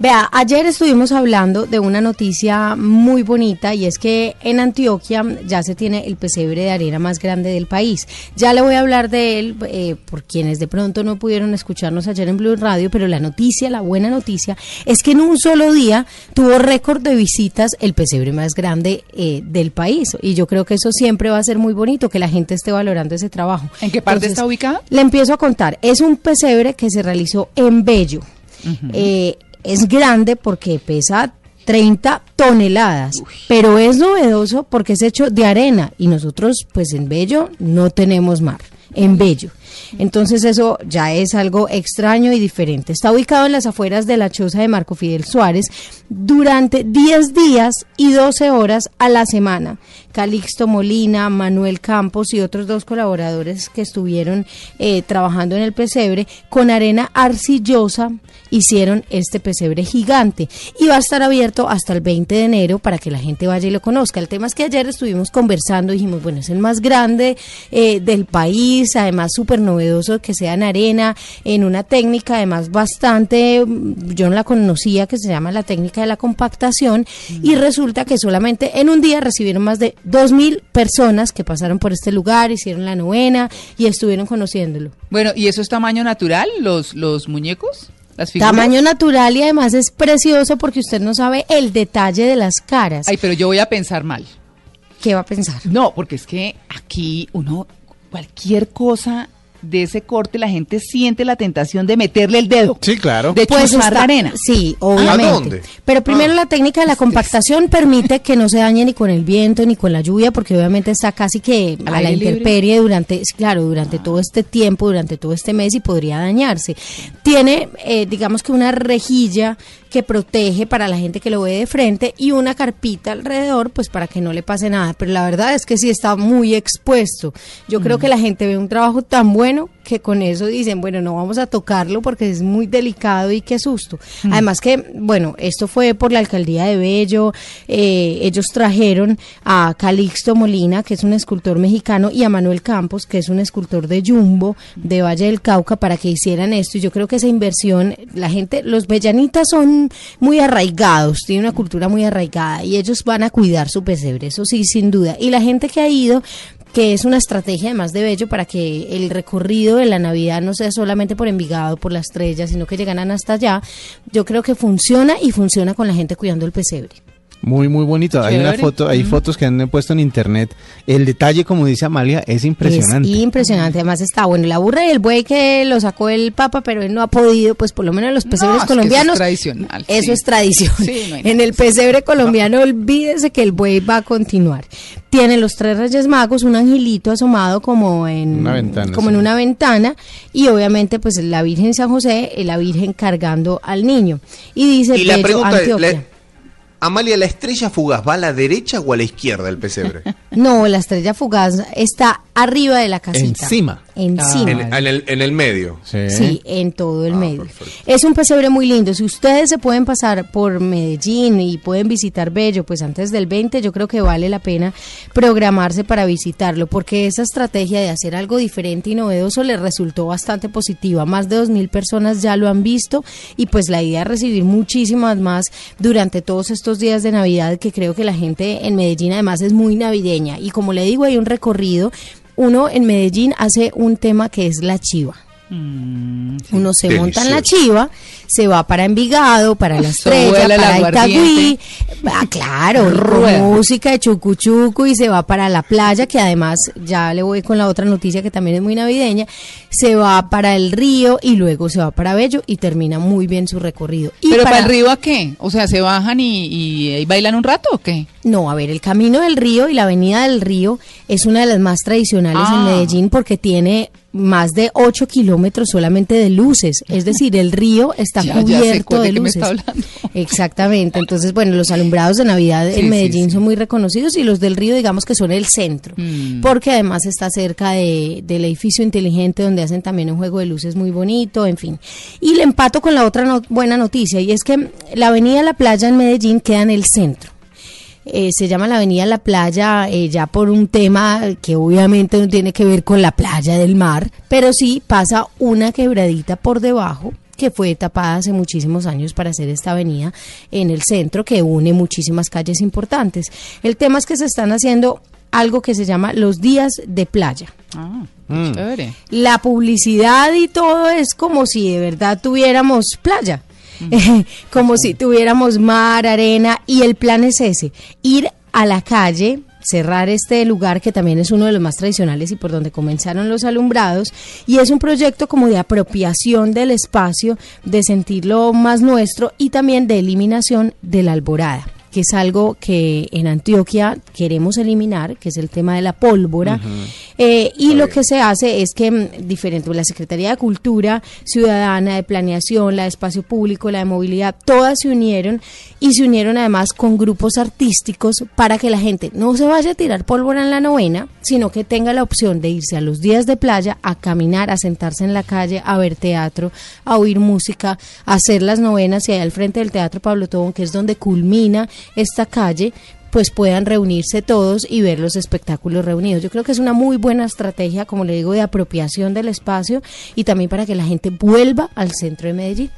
Vea, ayer estuvimos hablando de una noticia muy bonita y es que en Antioquia ya se tiene el pesebre de arena más grande del país. Ya le voy a hablar de él eh, por quienes de pronto no pudieron escucharnos ayer en Blue Radio, pero la noticia, la buena noticia, es que en un solo día tuvo récord de visitas el pesebre más grande eh, del país. Y yo creo que eso siempre va a ser muy bonito, que la gente esté valorando ese trabajo. ¿En qué parte está ubicado? Le empiezo a contar. Es un pesebre que se realizó en Bello. eh, es grande porque pesa 30 toneladas, pero es novedoso porque es hecho de arena y nosotros pues en Bello no tenemos mar, en Bello. Entonces eso ya es algo extraño y diferente. Está ubicado en las afueras de la choza de Marco Fidel Suárez durante 10 días y 12 horas a la semana. Calixto Molina, Manuel Campos y otros dos colaboradores que estuvieron eh, trabajando en el pesebre con arena arcillosa hicieron este pesebre gigante y va a estar abierto hasta el 20 de enero para que la gente vaya y lo conozca. El tema es que ayer estuvimos conversando, dijimos, bueno, es el más grande eh, del país, además súper novedoso que sea en arena, en una técnica además bastante, yo no la conocía, que se llama la técnica de la compactación y resulta que solamente en un día recibieron más de 2.000 personas que pasaron por este lugar, hicieron la novena y estuvieron conociéndolo. Bueno, ¿y eso es tamaño natural, los, los muñecos? Tamaño natural y además es precioso porque usted no sabe el detalle de las caras. Ay, pero yo voy a pensar mal. ¿Qué va a pensar? No, porque es que aquí uno, cualquier cosa de ese corte, la gente siente la tentación de meterle el dedo. Sí, claro. De Pues está- la arena. Sí, obviamente. ¿A dónde? Pero primero Ah. la técnica de la compactación permite que no se dañe ni con el viento ni con la lluvia, porque obviamente está casi que ¿Al a la libre? intemperie durante, claro, durante todo este tiempo, durante todo este mes y podría dañarse. Tiene, eh, digamos que una rejilla que protege para la gente que lo ve de frente y una carpita alrededor, pues para que no le pase nada. Pero la verdad es que sí está muy expuesto. Yo creo que la gente ve un trabajo tan bueno que con eso dicen, bueno, no vamos a tocarlo porque es muy delicado y qué susto. Además que, bueno, esto fue por la alcaldía de Bello, eh, ellos trajeron a Calixto Molina, que es un escultor mexicano, y a Manuel Campos, que es un escultor de Jumbo, de Valle del Cauca, para que hicieran esto. Y yo creo que esa inversión, la gente, los bellanitas son muy arraigados, tienen una cultura muy arraigada y ellos van a cuidar su pesebre, eso sí, sin duda. Y la gente que ha ido que es una estrategia además de Bello para que el recorrido de la Navidad no sea solamente por Envigado, por la estrella, sino que llegaran hasta allá. Yo creo que funciona y funciona con la gente cuidando el pesebre. Muy, muy bonito. Hay una foto, hay fotos que han puesto en internet. El detalle, como dice Amalia, es impresionante. Es impresionante. Además está, bueno, la burra y el buey que lo sacó el Papa, pero él no ha podido, pues por lo menos en los pesebres es que eso es colombianos. tradicional, Eso sí. es tradición. Sí, no hay en el pesebre colombiano, olvídese que el buey va a continuar. Tiene los tres reyes magos, un angelito asomado como en Una ventana, como sí. en una ventana, y obviamente, pues la Virgen San José, y la Virgen cargando al niño. Y dice Y la Bello, pregunta es, Antioquia. Amalia, ¿la estrella fugaz va a la derecha o a la izquierda del pesebre? No, la estrella fugaz está arriba de la casita. Encima. Encima. en, en el, en el medio. Sí. Sí, en todo el Ah, medio. perfecto. Es un pesebre muy lindo. Si ustedes se pueden pasar por Medellín y pueden visitar Bello, pues antes del 20 yo creo que vale la pena programarse para visitarlo, porque esa estrategia de hacer algo diferente y novedoso les resultó bastante positiva. Más de 2.000 personas ya lo han visto y pues la idea es recibir muchísimas más durante todos estos días de Navidad, que creo que la gente en Medellín además es muy navideña. Y como le digo, hay un recorrido. Uno en Medellín hace un tema que es la chiva. Uno se monta en la chiva, se va para Envigado, para La Estrella, para Itagüí, aguardiente. ah, claro, Rueda. música de chucu chucu y se va para la playa, que además ya le voy con la otra noticia que también es muy navideña, se va para el río y luego se va para Bello y termina muy bien su recorrido. Y ¿Pero para el río a qué? O sea, ¿se bajan y, y, y bailan un rato o qué? No, a ver, el camino del río y la avenida del río es una de las más tradicionales en Ah. Medellín porque tiene más de 8 kilómetros solamente de luces, es decir, el río está Ya, cubierto de de qué me luces. está. Exactamente, entonces bueno, los alumbrados de Navidad Sí, en sí, Medellín sí. son muy reconocidos y los del río digamos que son el centro, Mm. porque además está cerca de, del edificio inteligente donde hacen también un juego de luces muy bonito, en fin. Y le empato con la otra no- buena noticia y es que la avenida La Playa en Medellín queda en el centro. Eh, se llama la Avenida La Playa eh, ya por un tema que obviamente no tiene que ver con la playa del mar, pero sí pasa una quebradita por debajo que fue tapada hace muchísimos años para hacer esta avenida en el centro que une muchísimas calles importantes. El tema es que se están haciendo algo que se llama los días de playa. Ah, Mm. chévere. La publicidad y todo es como si de verdad tuviéramos playa, como si tuviéramos mar, arena y el plan es ese, ir a la calle, cerrar este lugar que también es uno de los más tradicionales y por donde comenzaron los alumbrados y es un proyecto como de apropiación del espacio, de sentirlo más nuestro y también de eliminación de la alborada que es algo que en Antioquia queremos eliminar, que es el tema de la pólvora. Eh, y lo que se hace es que, mm, diferente, la Secretaría de Cultura Ciudadana, de Planeación, la de Espacio Público, la de Movilidad, todas se unieron y se unieron además con grupos artísticos para que la gente no se vaya a tirar pólvora en la novena, sino que tenga la opción de irse a los días de playa a caminar, a sentarse en la calle, a ver teatro, a oír música, a hacer las novenas y ahí al frente del Teatro Pablo Tobón, que es donde culmina esta calle, pues puedan reunirse todos y ver los espectáculos reunidos. Yo creo que es una muy buena estrategia, como le digo, de apropiación del espacio y también para que la gente vuelva al centro de Medellín.